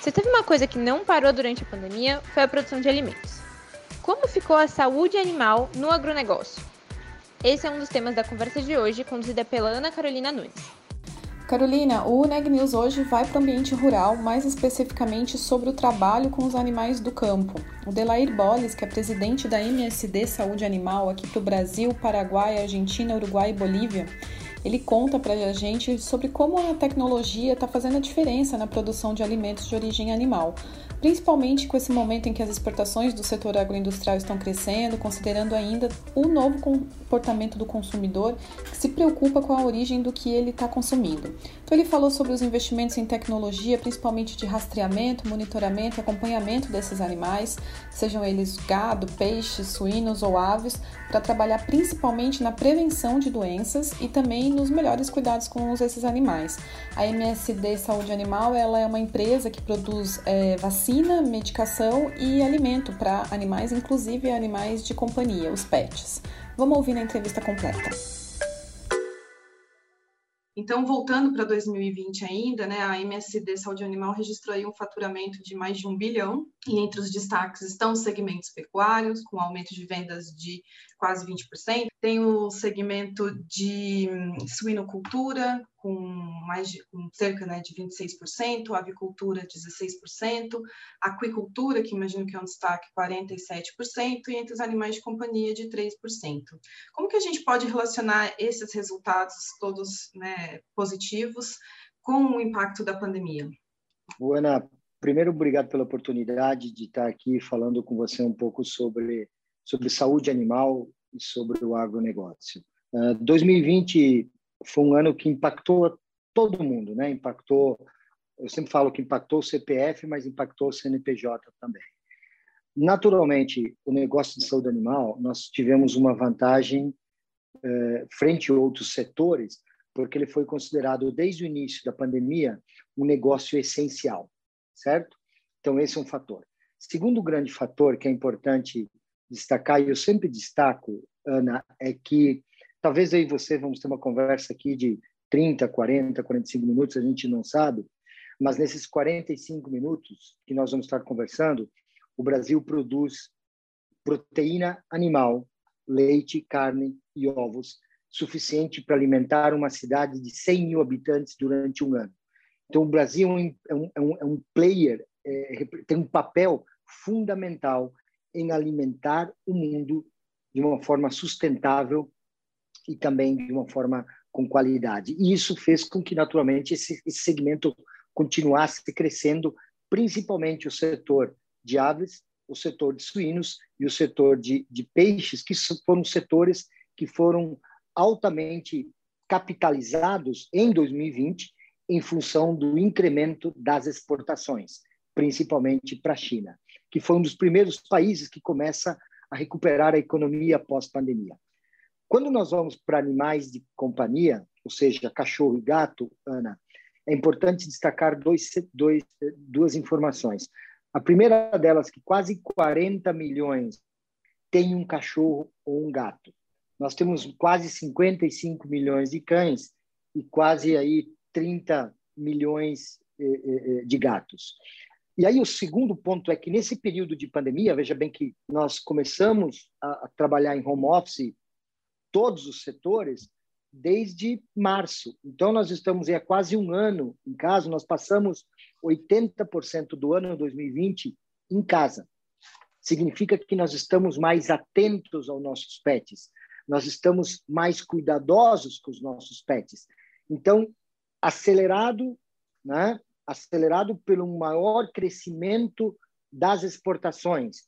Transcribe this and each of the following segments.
Se teve uma coisa que não parou durante a pandemia, foi a produção de alimentos. Como ficou a saúde animal no agronegócio? Esse é um dos temas da conversa de hoje, conduzida pela Ana Carolina Nunes. Carolina, o Neg News hoje vai para o ambiente rural, mais especificamente sobre o trabalho com os animais do campo. O Delair Bolles, que é presidente da MSD Saúde Animal aqui para o Brasil, Paraguai, Argentina, Uruguai e Bolívia, ele conta para a gente sobre como a tecnologia está fazendo a diferença na produção de alimentos de origem animal, principalmente com esse momento em que as exportações do setor agroindustrial estão crescendo, considerando ainda o novo comportamento do consumidor que se preocupa com a origem do que ele está consumindo. Então, ele falou sobre os investimentos em tecnologia, principalmente de rastreamento, monitoramento e acompanhamento desses animais, sejam eles gado, peixes, suínos ou aves, para trabalhar principalmente na prevenção de doenças e também nos melhores cuidados com esses animais. A MSD Saúde Animal ela é uma empresa que produz é, vacina, medicação e alimento para animais, inclusive animais de companhia, os pets. Vamos ouvir na entrevista completa. Então, voltando para 2020 ainda, né, a MSD Saúde Animal registrou um faturamento de mais de um bilhão, e entre os destaques estão os segmentos pecuários, com aumento de vendas de quase 20%. Tem o segmento de hum, suinocultura, com mais de, com cerca né, de 26%, avicultura 16%, aquicultura, que imagino que é um destaque, 47%, e entre os animais de companhia de 3%. Como que a gente pode relacionar esses resultados todos né, positivos com o impacto da pandemia? Ana, primeiro, obrigado pela oportunidade de estar aqui falando com você um pouco sobre sobre saúde animal e sobre o agronegócio. Uh, 2020 foi um ano que impactou todo mundo, né? Impactou, eu sempre falo que impactou o CPF, mas impactou o CNPJ também. Naturalmente, o negócio de saúde animal, nós tivemos uma vantagem uh, frente a outros setores, porque ele foi considerado desde o início da pandemia um negócio essencial, certo? Então esse é um fator. Segundo grande fator que é importante destacar, e eu sempre destaco, Ana, é que talvez aí você vamos ter uma conversa aqui de 30, 40, 45 minutos, a gente não sabe, mas nesses 45 minutos que nós vamos estar conversando, o Brasil produz proteína animal, leite, carne e ovos, suficiente para alimentar uma cidade de 100 mil habitantes durante um ano. Então, o Brasil é um, é um, é um player, é, tem um papel fundamental em alimentar o mundo de uma forma sustentável e também de uma forma com qualidade. E isso fez com que, naturalmente, esse, esse segmento continuasse crescendo, principalmente o setor de aves, o setor de suínos e o setor de, de peixes, que foram setores que foram altamente capitalizados em 2020 em função do incremento das exportações, principalmente para a China que foi um dos primeiros países que começa a recuperar a economia após pandemia. Quando nós vamos para animais de companhia, ou seja, cachorro e gato, Ana, é importante destacar dois, dois, duas informações. A primeira delas que quase 40 milhões têm um cachorro ou um gato. Nós temos quase 55 milhões de cães e quase aí 30 milhões eh, eh, de gatos. E aí o segundo ponto é que nesse período de pandemia, veja bem que nós começamos a, trabalhar em home office, todos os setores, desde março. Então nós estamos há quase um ano em casa, nós passamos 80% do ano 2020 em casa. Significa que nós estamos mais atentos aos nossos pets, nós estamos mais cuidadosos com os nossos pets. Então, acelerado, né? Acelerado pelo maior crescimento das exportações,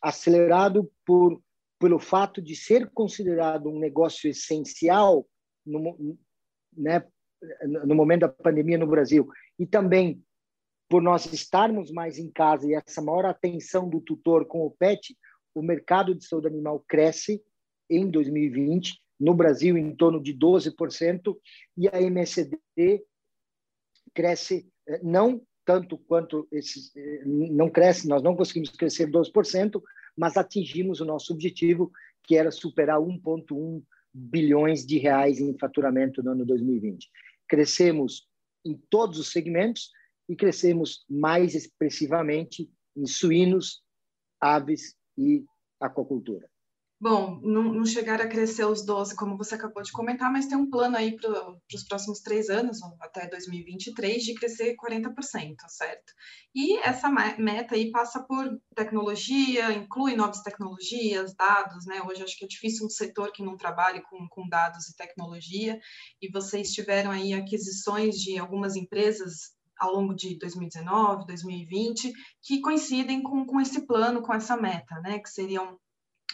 acelerado por pelo fato de ser considerado um negócio essencial no, né, no momento da pandemia no Brasil. E também por nós estarmos mais em casa e essa maior atenção do tutor com o pet, o mercado de saúde animal cresce em 2020, no Brasil em torno de 12%, e a MSD cresce não tanto quanto esses, eh, não cresce, nós não conseguimos crescer 12%, mas atingimos o nosso objetivo, que era superar 1,1 bilhões de reais em faturamento no ano 2020. Crescemos em todos os segmentos e crescemos mais expressivamente em suínos, aves e aquacultura. Bom, não, não chegaram a crescer os 12, como você acabou de comentar, mas tem um plano aí para os próximos três anos, até 2023, de crescer 40%, certo? E essa meta aí passa por tecnologia, inclui novas tecnologias, dados, né? Hoje acho que é difícil um setor que não trabalhe com, com dados e tecnologia, e vocês tiveram aí aquisições de algumas empresas ao longo de 2019, 2020, que coincidem com, com esse plano, com essa meta, né? Que seriam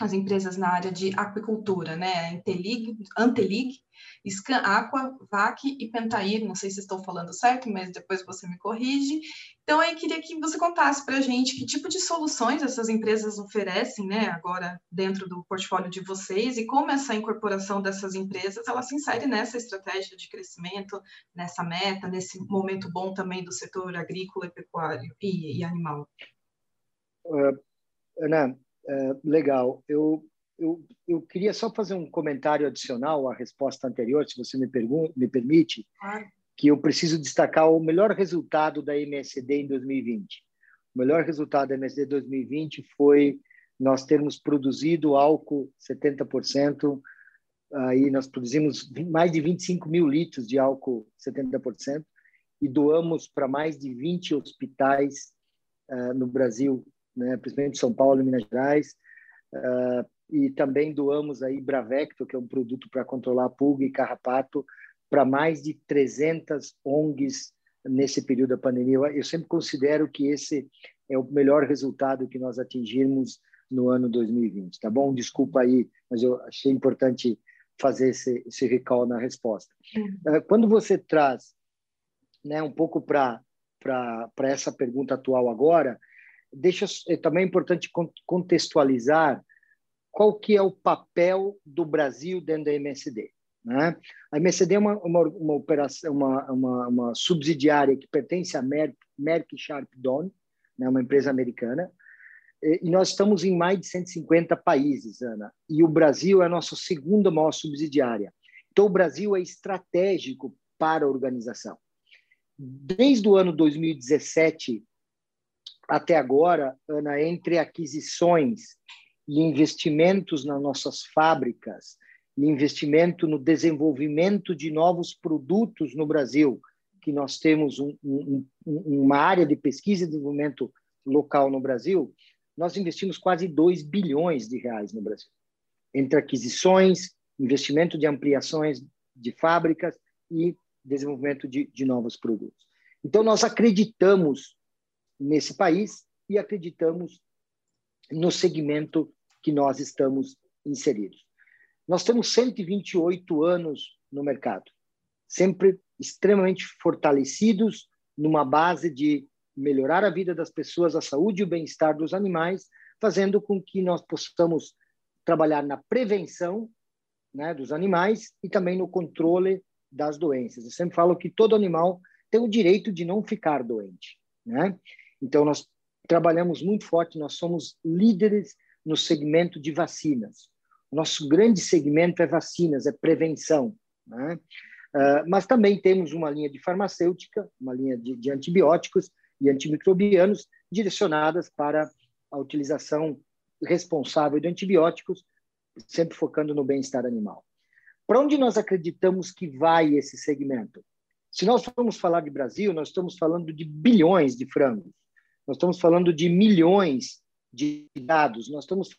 as empresas na área de aquicultura, né? Antelig, Antelig Scan Aqua, VAC e Pentair, não sei se estou falando certo, mas depois você me corrige. Então, aí queria que você contasse para a gente que tipo de soluções essas empresas oferecem, né, agora dentro do portfólio de vocês e como essa incorporação dessas empresas, ela se insere nessa estratégia de crescimento, nessa meta, nesse momento bom também do setor agrícola e pecuário e, e animal. Uh, Ana, é, legal. Eu, eu, eu queria só fazer um comentário adicional à resposta anterior, se você me, me permite, claro. que eu preciso destacar o melhor resultado da MSD em 2020. O melhor resultado da MSD 2020 foi nós termos produzido álcool 70%, aí nós produzimos mais de 25 mil litros de álcool 70% e doamos para mais de 20 hospitais uh, no Brasil né, principalmente São Paulo e Minas Gerais. Uh, e também doamos aí Bravecto, que é um produto para controlar pulga e carrapato, para mais de 300 ONGs nesse período da pandemia. Eu sempre considero que esse é o melhor resultado que nós atingimos no ano 2020, tá bom? Desculpa aí, mas eu achei importante fazer esse, esse recall na resposta. Uhum. Quando você traz né, um pouco para essa pergunta atual agora, deixa é também importante contextualizar qual que é o papel do Brasil dentro da MSD. Né? A MSD é uma, uma, uma operação, uma, uma, uma, subsidiária que pertence à Merck, Merck Sharp Dohme, né? uma empresa americana, e nós estamos em mais de 150 países, Ana, e o Brasil é a nossa segunda maior subsidiária. Então, o Brasil é estratégico para a organização. Desde o ano 2017, até agora, Ana, entre aquisições e investimentos nas nossas fábricas, e investimento no desenvolvimento de novos produtos no Brasil, que nós temos um, um, uma área de pesquisa e desenvolvimento local no Brasil, nós investimos quase 2 bilhões de reais no Brasil, entre aquisições, investimento de ampliações de fábricas e desenvolvimento de, de novos produtos. Então, nós acreditamos nesse país e acreditamos no segmento que nós estamos inseridos. Nós temos 128 anos no mercado, sempre extremamente fortalecidos numa base de melhorar a vida das pessoas, a saúde e o bem-estar dos animais, fazendo com que nós possamos trabalhar na prevenção né, dos animais e também no controle das doenças. Eu sempre falo que todo animal tem o direito de não ficar doente. Né? Então, nós trabalhamos muito forte, nós somos líderes no segmento de vacinas. Nosso grande segmento é vacinas, é prevenção. Né? Uh, mas também temos uma linha de farmacêutica, uma linha de, de antibióticos e antimicrobianos direcionadas para a utilização responsável de antibióticos, sempre focando no bem-estar animal. Para onde nós acreditamos que vai esse segmento? Se nós formos falar de Brasil, nós estamos falando de bilhões de frangos. Nós estamos falando de milhões de dados, nós estamos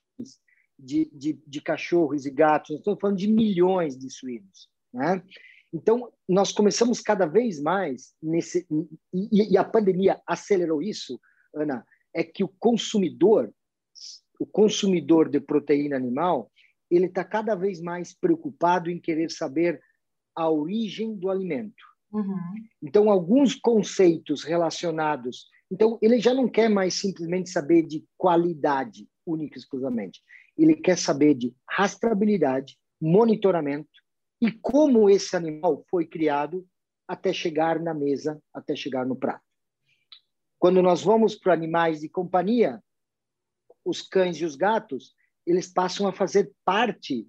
de, de, de cachorros e gatos, nós estamos falando de milhões de suínos. Né? Então, nós começamos cada vez mais nesse. E, e, a pandemia acelerou isso, Ana, é que o consumidor, o consumidor de proteína animal, ele está cada vez mais preocupado em querer saber a origem do alimento. Uhum. Então, alguns conceitos relacionados. Então, ele já não quer mais simplesmente saber de qualidade, única e exclusivamente. Ele quer saber de rastreabilidade, monitoramento e como esse animal foi criado até chegar na mesa, até chegar no prato. Quando nós vamos para animais de companhia, os cães e os gatos, eles passam a fazer parte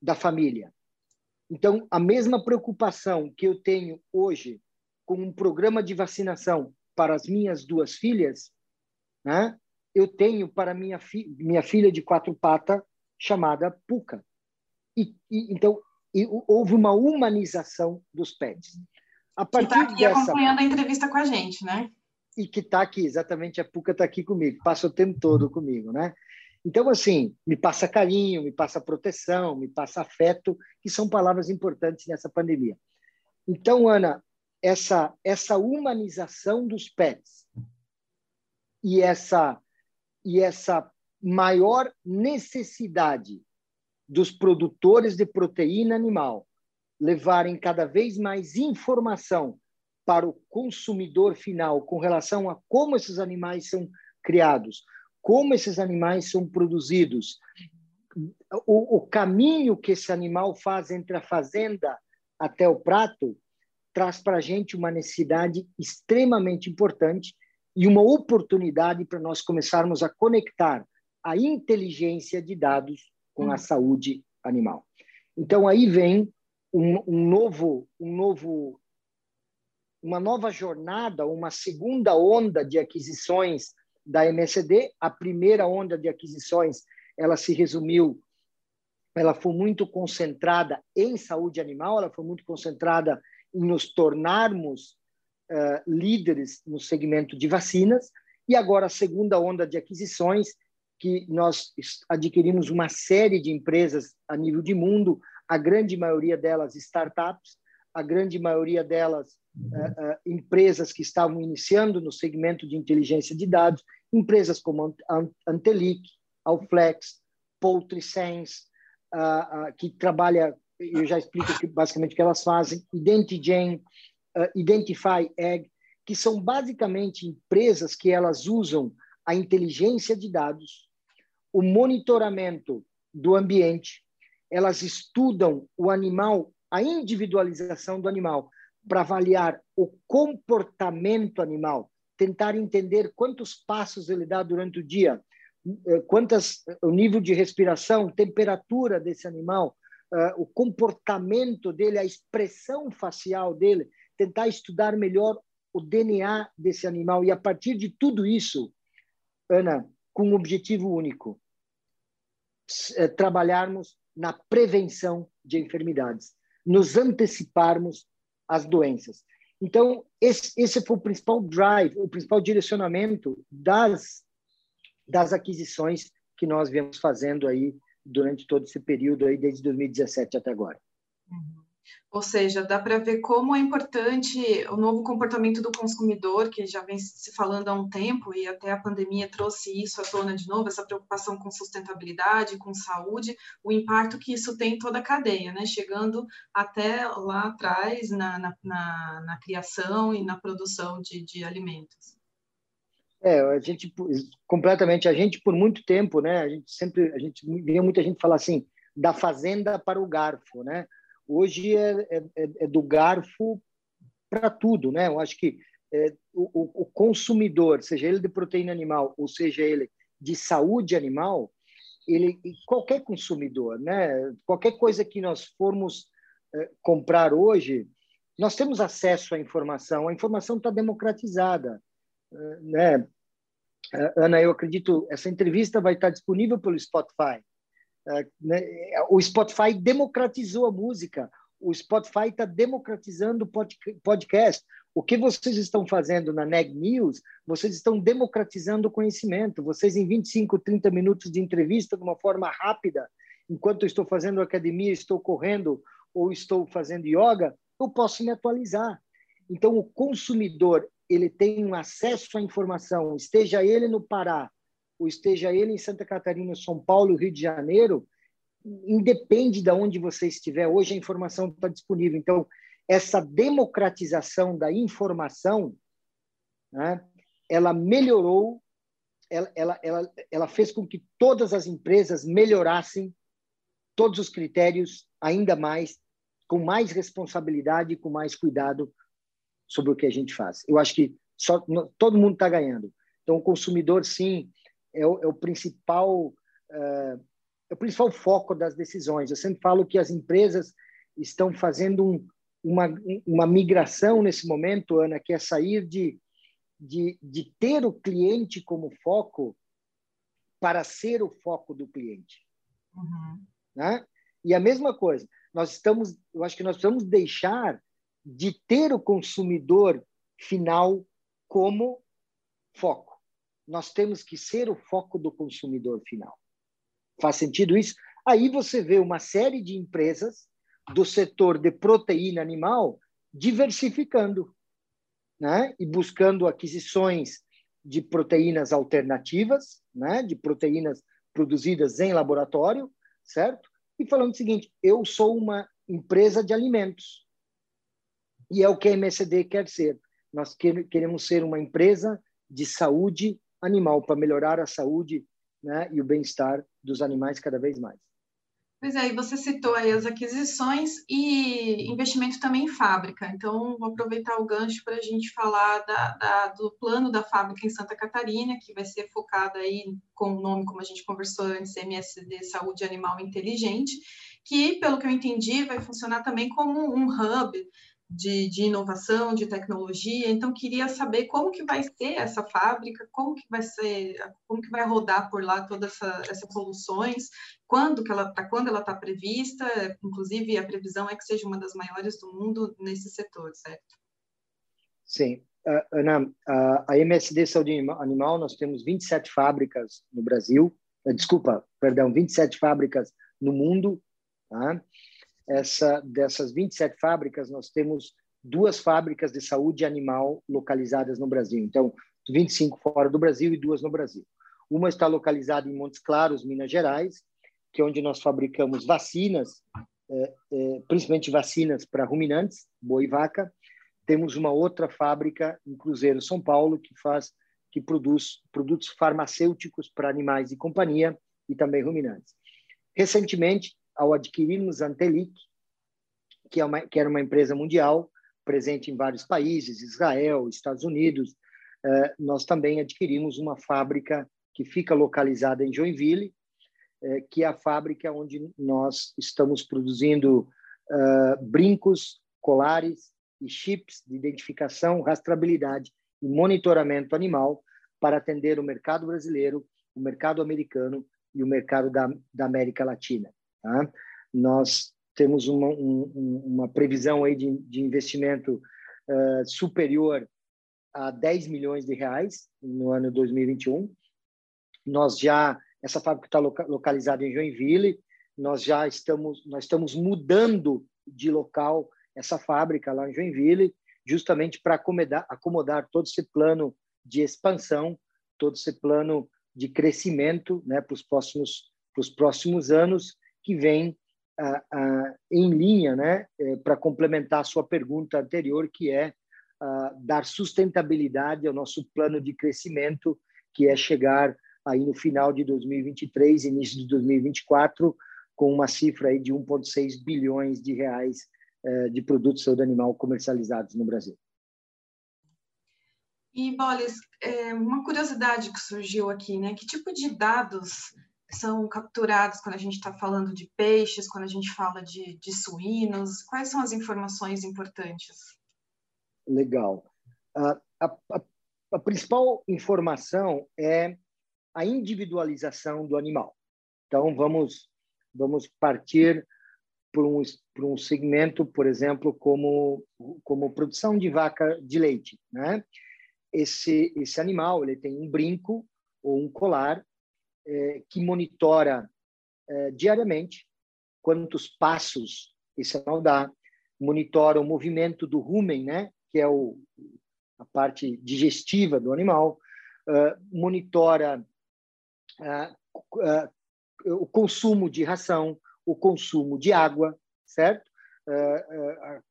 da família. Então, a mesma preocupação que eu tenho hoje com um programa de vacinação para as minhas duas filhas, né, eu tenho para minha, fi minha filha de quatro patas, chamada Puca. E, e então, e, houve uma humanização dos pets. A partir que está aqui dessa... acompanhando a entrevista com a gente, né? E que está aqui, exatamente, a Puca está aqui comigo, passa o tempo todo comigo, né? Então, assim, me passa carinho, me passa proteção, me passa afeto, que são palavras importantes nessa pandemia. Então, Ana, essa, essa humanização dos pets e essa, e essa maior necessidade dos produtores de proteína animal levarem cada vez mais informação para o consumidor final com relação a como esses animais são criados, como esses animais são produzidos, o, o caminho que esse animal faz entre a fazenda até o prato, traz para a gente uma necessidade extremamente importante e uma oportunidade para nós começarmos a conectar a inteligência de dados com a hum. saúde animal. Então aí vem um, um, novo, um novo, uma nova jornada, uma segunda onda de aquisições da MSD. A primeira onda de aquisições, ela se resumiu, ela foi muito concentrada em saúde animal, ela foi muito concentrada nos tornarmos uh, líderes no segmento de vacinas. E agora a segunda onda de aquisições, que nós adquirimos uma série de empresas a nível de mundo, a grande maioria delas startups, a grande maioria delas uh, uh, empresas que estavam iniciando no segmento de inteligência de dados, empresas como Antelic, Alflex, PoultrySense, uh, que trabalha, eu já explico que, basicamente o que elas fazem, Identigen, Identify Egg, que são basicamente empresas que elas usam a inteligência de dados, o monitoramento do ambiente, elas estudam o animal, a individualização do animal, para avaliar o comportamento animal, tentar entender quantos passos ele dá durante o dia, eh, quantas o nível de respiração, temperatura desse animal, uh, o comportamento dele, a expressão facial dele, tentar estudar melhor o DNA desse animal e a partir de tudo isso, Ana, com um objetivo único, eh, trabalharmos na prevenção de enfermidades, nos anteciparmos às doenças. Então, esse, esse foi o principal drive, o principal direcionamento das, das aquisições que nós viemos fazendo aí durante todo esse período aí, desde 2017 até agora. Uhum. Ou seja, dá para ver como é importante o novo comportamento do consumidor, que já vem se falando há um tempo, e até a pandemia trouxe isso à tona de novo, essa preocupação com sustentabilidade, com saúde, o impacto que isso tem em toda a cadeia, né? chegando até lá atrás na, na, na, na criação e na produção de, de alimentos. É, a gente completamente, a gente por muito tempo, né? A gente sempre, a gente via muita gente falar assim, da fazenda para o garfo, né? hoje é, é, é, é do garfo para tudo, né? Eu acho que é, o, o, consumidor, seja ele de proteína animal ou seja ele de saúde animal, ele qualquer consumidor, né? Qualquer coisa que nós formos é, comprar hoje, nós temos acesso à informação. A informação está democratizada, é, né? Ana, eu acredito essa entrevista vai estar disponível pelo Spotify. É, né, o Spotify democratizou a música, o Spotify está democratizando o podcast. O que vocês estão fazendo na Neg News, vocês estão democratizando o conhecimento. Vocês, em 25, 30 minutos de entrevista, de uma forma rápida, enquanto eu estou fazendo academia, estou correndo ou estou fazendo yoga, eu posso me atualizar. Então, o consumidor ele tem um acesso à informação, esteja ele no Pará, ou esteja ele em Santa Catarina, São Paulo, Rio de Janeiro, independe de onde você estiver. Hoje a informação está disponível. Então, essa democratização da informação, né, ela melhorou, ela, ela, ela, ela fez com que todas as empresas melhorassem todos os critérios ainda mais, com mais responsabilidade, com mais cuidado sobre o que a gente faz. Eu acho que só, todo mundo está ganhando. Então, o consumidor, sim, é o, é o principal uh, é o principal foco das decisões. Eu sempre falo que as empresas estão fazendo um, uma, uma migração nesse momento, Ana, que é sair de, de, de ter o cliente como foco para ser o foco do cliente. Uhum. Né? E a mesma coisa, nós estamos, eu acho que nós precisamos deixar de ter o consumidor final como foco. Nós temos que ser o foco do consumidor final. Faz sentido isso? Aí você vê uma série de empresas do setor de proteína animal diversificando, né? E buscando aquisições de proteínas alternativas, né? De proteínas produzidas em laboratório, certo? E falando o seguinte: eu sou uma empresa de alimentos e é o que a MSD quer ser. Nós queremos ser uma empresa de saúde animal para melhorar a saúde né, e o bem-estar dos animais cada vez mais. Pois é, e você citou aí as aquisições e investimento também em fábrica. Então, vou aproveitar o gancho para a gente falar da, da, do plano da fábrica em Santa Catarina, que vai ser focado aí com o nome, como a gente conversou antes, MSD Saúde Animal Inteligente, que, pelo que eu entendi, vai funcionar também como um hub de, de, inovação, de tecnologia. Então, queria saber como que vai ser essa fábrica, como que vai ser, como que vai rodar por lá todas essa, essas soluções, quando que ela, para quando ela está prevista. Inclusive, a previsão é que seja uma das maiores do mundo nesse setor, certo? Sim. Uh, Ana, uh, a MSD Saúde Animal, nós temos 27 fábricas no Brasil, uh, desculpa, perdão, 27 fábricas no mundo, tá? Essa, dessas 27 fábricas, nós temos duas fábricas de saúde animal localizadas no Brasil. Então, 25 fora do Brasil e duas no Brasil. Uma está localizada em Montes Claros, Minas Gerais, que é onde nós fabricamos vacinas, é, é, principalmente vacinas para ruminantes, boi e vaca. Temos uma outra fábrica em Cruzeiro, São Paulo, que faz, que produz produtos farmacêuticos para animais de companhia e também ruminantes. Recentemente, ao adquirirmos a Antelic, que, é uma, que era uma empresa mundial, presente em vários países, Israel, Estados Unidos, eh, nós também adquirimos uma fábrica que fica localizada em Joinville, eh, que é a fábrica onde nós estamos produzindo eh, brincos, colares e chips de identificação, rastreabilidade e monitoramento animal para atender o mercado brasileiro, o mercado americano e o mercado da, da América Latina. Tá? Nós temos uma, um, uma previsão aí de, de investimento uh, superior a 10 milhões de reais no ano 2021. Nós já essa fábrica está loca, localizada em Joinville. Nós já estamos nós estamos mudando de local essa fábrica lá em Joinville, justamente para acomodar, acomodar todo esse plano de expansão, todo esse plano de crescimento, né, para os próximos para os próximos anos que vem ah, ah, em linha, né, eh, para complementar a sua pergunta anterior, que é ah, dar sustentabilidade ao nosso plano de crescimento, que é chegar aí no final de 2023, início de 2024, com uma cifra aí de 1,6 bilhões de reais eh, de produtos de saúde animal comercializados no Brasil. E, Boles, é, uma curiosidade que surgiu aqui, né? Que tipo de dados são capturados quando a gente está falando de peixes, quando a gente fala de, de suínos? Quais são as informações importantes? Legal. a, a, a principal informação é a individualização do animal. Então, vamos, vamos partir por um, por um segmento, por exemplo, como, como produção de vaca de leite. Né? Esse, esse animal ele tem um brinco ou um colar é, que monitora é, diariamente quantos passos esse animal dá, monitora o movimento do rumen, né, que é o, a parte digestiva do animal, uh, monitora o consumo de ração, o consumo de água, certo?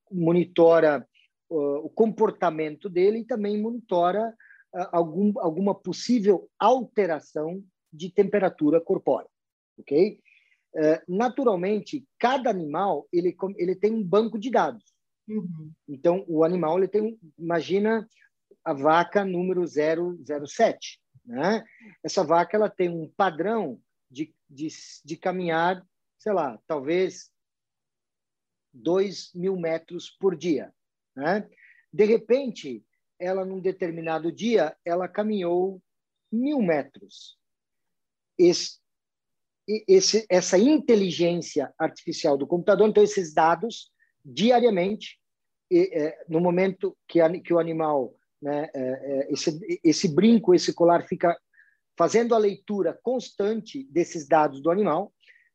monitora o comportamento dele e também monitora algum, alguma possível alteração de temperatura corpórea, ok? naturalmente, cada animal ele, ele tem um banco de dados. Uhum. Então, o animal ele tem, imagina a vaca número 007, né? Essa vaca ela tem um padrão de, de, de caminhar, sei lá, talvez 2 mil metros por dia. Né? De repente, ela, num determinado dia, ela caminhou mil metros. Esse, esse, essa inteligência artificial do computador, então, esses dados, diariamente, e, é, no momento que, a, que o animal, né, é, é, esse, esse brinco, esse colar fica fazendo a leitura constante desses dados do animal,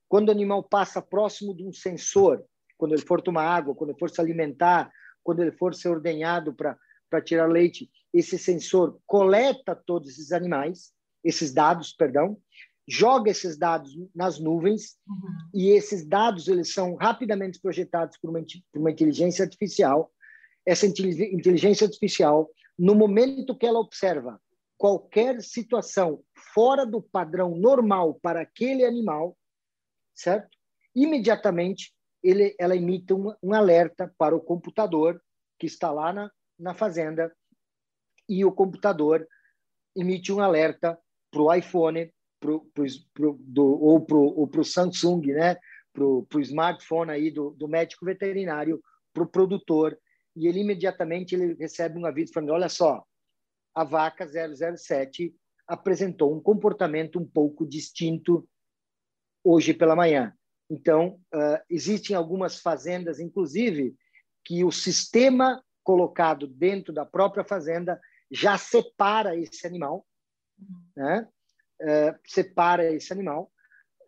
quando o animal passa próximo de um sensor, quando ele for tomar água, quando ele for se alimentar, quando ele for ser ordenhado para tirar leite, esse sensor coleta todos esses animais, esses dados, perdão, joga esses dados nas nuvens uhum. e esses dados eles são rapidamente projetados por uma, por uma inteligência artificial. Essa inteligência artificial, no momento que ela observa qualquer situação fora do padrão normal para aquele animal, certo? Imediatamente ele, ela emite um, um alerta para o computador que está lá na, na fazenda e o computador emite um alerta para o iPhone pro, pro, pro, do, ou para o Samsung, né? para o smartphone aí do, do médico veterinário, para o produtor, e ele imediatamente ele recebe um aviso falando, olha só, a vaca 007 apresentou um comportamento um pouco distinto hoje pela manhã. Então, uh, existem algumas fazendas, inclusive, que o sistema colocado dentro da própria fazenda já separa esse animal, né? Uh, separa esse animal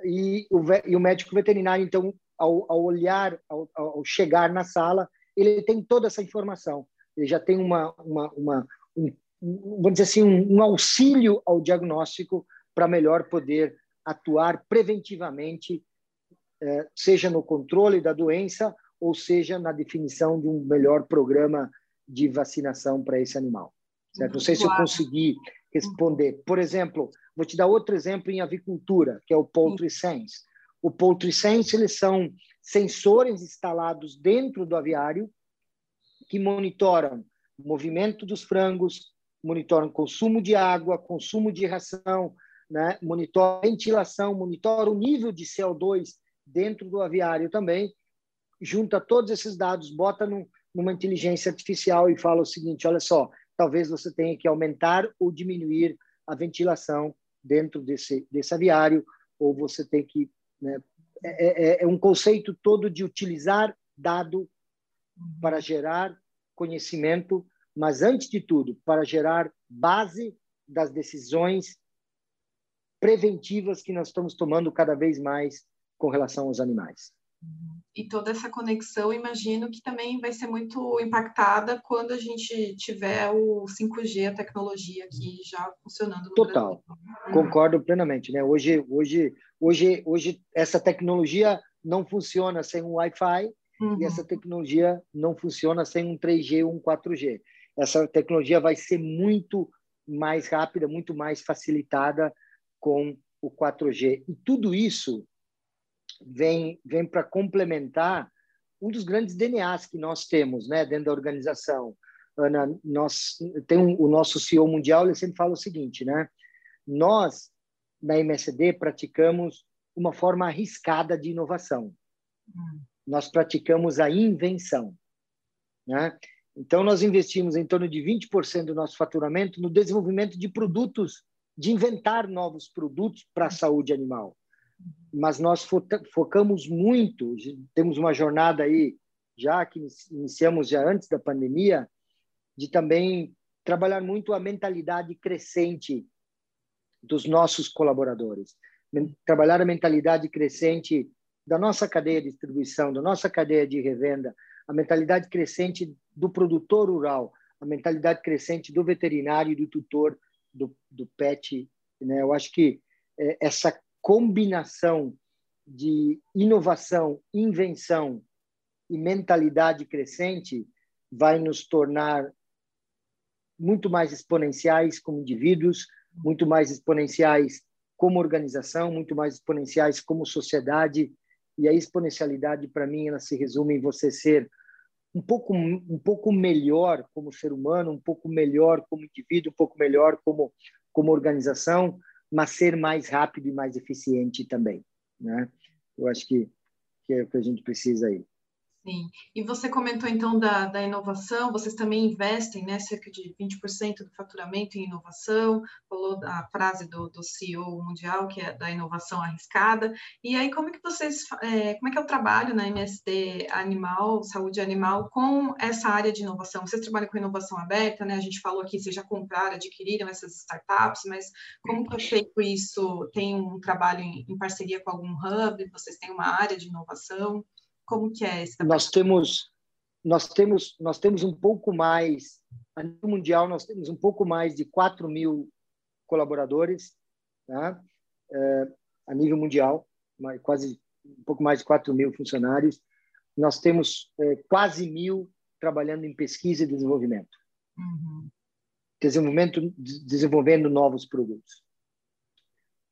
e o, e o, médico veterinário, então, ao, ao olhar, ao, ao, chegar na sala, ele tem toda essa informação. Ele já tem uma, uma, uma um, vamos dizer assim, um, um auxílio ao diagnóstico para melhor poder atuar preventivamente é, seja no controle da doença ou seja na definição de um melhor programa de vacinação para esse animal. Certo? Não sei se eu consegui responder. Por exemplo, vou te dar outro exemplo em avicultura, que é o Poultry Sense. O Poultry Sense, eles são sensores instalados dentro do aviário que monitoram o movimento dos frangos, monitoram consumo de água, consumo de ração, né? monitora ventilação, monitora o nível de CO2 dentro do aviário também, junta todos esses dados, bota num, numa inteligência artificial e fala o seguinte: olha só, talvez você tenha que aumentar ou diminuir a ventilação dentro desse, desse aviário, ou você tem que. Né, é, é, é um conceito todo de utilizar dado para gerar conhecimento, mas antes de tudo, para gerar base das decisões preventivas que nós estamos tomando cada vez mais com relação aos animais. E toda essa conexão, imagino que também vai ser muito impactada quando a gente tiver o 5G, a tecnologia aqui já funcionando no Total, Brasil. concordo plenamente. Né? Hoje, hoje, hoje, hoje, essa tecnologia não funciona sem um Wi-Fi uhum. e essa tecnologia não funciona sem um 3G ou um 4G. Essa tecnologia vai ser muito mais rápida, muito mais facilitada com o 4G. E tudo isso vem, vem para complementar um dos grandes DNAs que nós temos né, dentro da organização. Ana, nós tem um, o nosso CEO mundial, ele sempre fala o seguinte, né? Nós, na MSD, praticamos uma forma arriscada de inovação. Hum. Nós praticamos a invenção. Né? Então, nós investimos em torno de 20% do nosso faturamento no desenvolvimento de produtos, de inventar novos produtos para a saúde animal mas nós focamos muito, temos uma jornada aí, já que iniciamos já antes da pandemia, de também trabalhar muito a mentalidade crescente dos nossos colaboradores, trabalhar a mentalidade crescente da nossa cadeia de distribuição, da nossa cadeia de revenda, a mentalidade crescente do produtor rural, a mentalidade crescente do veterinário e do tutor do, do pet. Né? Eu acho que é, essa combinação de inovação, invenção e mentalidade crescente vai nos tornar muito mais exponenciais como indivíduos, muito mais exponenciais como organização, muito mais exponenciais como sociedade. E a exponencialidade, para mim, ela se resume em você ser um pouco, um pouco melhor como ser humano, um pouco melhor como indivíduo, um pouco melhor como, como organização, mas ser mais rápido e mais eficiente também. Né? Eu acho que, que é o que a gente precisa aí. Sim, e você comentou então da, da inovação, vocês também investem, né, cerca de 20% do faturamento em inovação, falou da frase do, do CEO mundial, que é da inovação arriscada, e aí como é que vocês, é, como é que é o trabalho na MSD Animal, Saúde Animal, com essa área de inovação? Vocês trabalham com inovação aberta, né, a gente falou aqui, vocês já compraram, adquiriram essas startups, mas como que é feito isso? Tem um trabalho em, em parceria com algum hub? Vocês têm uma área de inovação? Como que é esse Nós temos nós temos nós temos um pouco mais a nível mundial nós temos um pouco mais de 4 mil colaboradores, tá? É, a nível mundial, quase um pouco mais de 4 mil funcionários. Nós temos é, quase mil trabalhando em pesquisa e desenvolvimento. Uhum. Desenvolvimento, desenvolvendo novos produtos.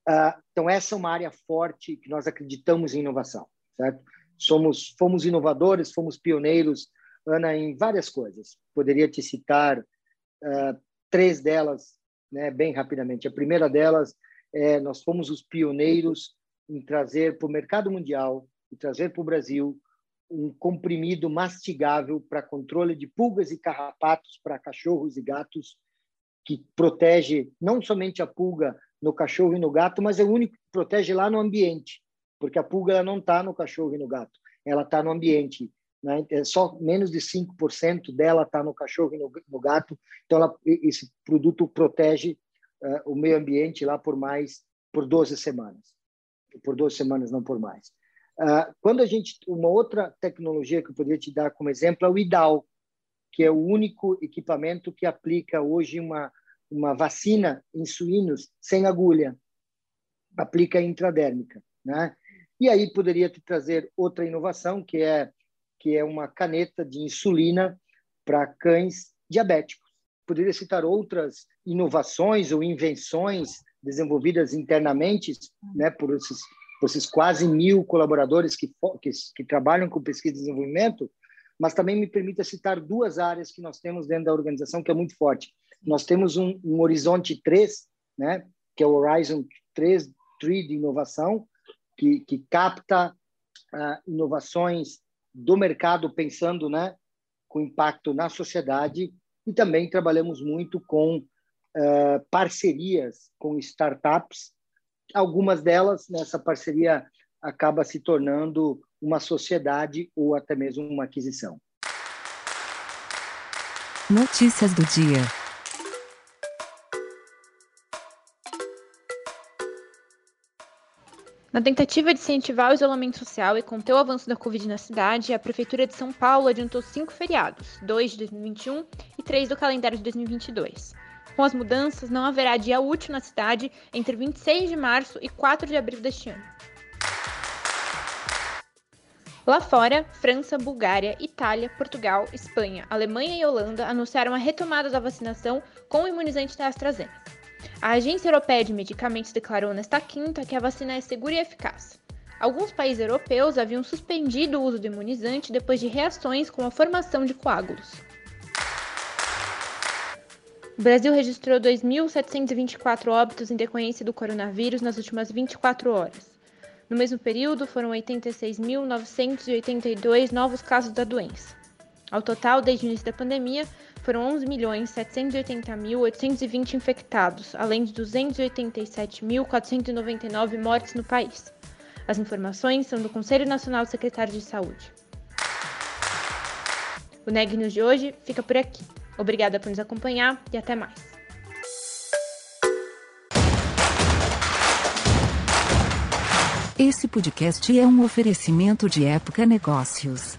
Uh, então, essa é uma área forte que nós acreditamos em inovação, certo? Somos, fomos inovadores, fomos pioneiros, Ana, em várias coisas. Poderia te citar uh, três delas, né, bem rapidamente. A primeira delas é nós fomos os pioneiros em trazer para o mercado mundial e trazer para o Brasil um comprimido mastigável para controle de pulgas e carrapatos para cachorros e gatos, que protege não somente a pulga no cachorro e no gato, mas é o único que protege lá no ambiente porque a pulga ela não está no cachorro e no gato, ela está no ambiente. Né? É só menos de 5% dela está no cachorro e no, no, gato, então ela, esse produto protege uh, o meio ambiente lá por mais, por 12 semanas. Por 12 semanas, não por mais. Uh, quando a gente, uma outra tecnologia que eu poderia te dar como exemplo é o IDAL, que é o único equipamento que aplica hoje uma, uma vacina em suínos sem agulha, aplica intradérmica, né? E aí poderia te trazer outra inovação, que é, que é uma caneta de insulina para cães diabéticos. Poderia citar outras inovações ou invenções desenvolvidas internamente né, por, esses, por esses quase mil colaboradores que, que, que trabalham com pesquisa e desenvolvimento, mas também me permita citar duas áreas que nós temos dentro da organização que é muito forte. Nós temos um, um horizonte 3, né, que é o Horizon 3, 3 de inovação, que, que capta uh, inovações do mercado, pensando né, com impacto na sociedade, e também trabalhamos muito com uh, parcerias com startups. Algumas delas, nessa parceria, acaba se tornando uma sociedade ou até mesmo uma aquisição. Notícias do dia. Na tentativa de incentivar o isolamento social e conter o avanço da Covid na cidade, a Prefeitura de São Paulo adiantou cinco feriados, dois de 2021 e três do calendário de 2022. Com as mudanças, não haverá dia útil na cidade entre 26 de março e 4 de abril deste ano. Lá fora, França, Bulgária, Itália, Portugal, Espanha, Alemanha e Holanda anunciaram a retomada da vacinação com o imunizante da AstraZeneca. A Agência Europeia de Medicamentos declarou nesta quinta que a vacina é segura e eficaz. Alguns países europeus haviam suspendido o uso do imunizante depois de reações com a formação de coágulos. O Brasil registrou 2.724 óbitos em decorrência do coronavírus nas últimas 24 horas. No mesmo período, foram 86.982 novos casos da doença. Ao total, desde o início da pandemia, foram 11.780.820 infectados, além de 287.499 mortes no país. As informações são do Conselho Nacional de Secretários de Saúde. O Neg News de hoje fica por aqui. Obrigada por nos acompanhar e até mais. Esse podcast é um oferecimento de Época Negócios.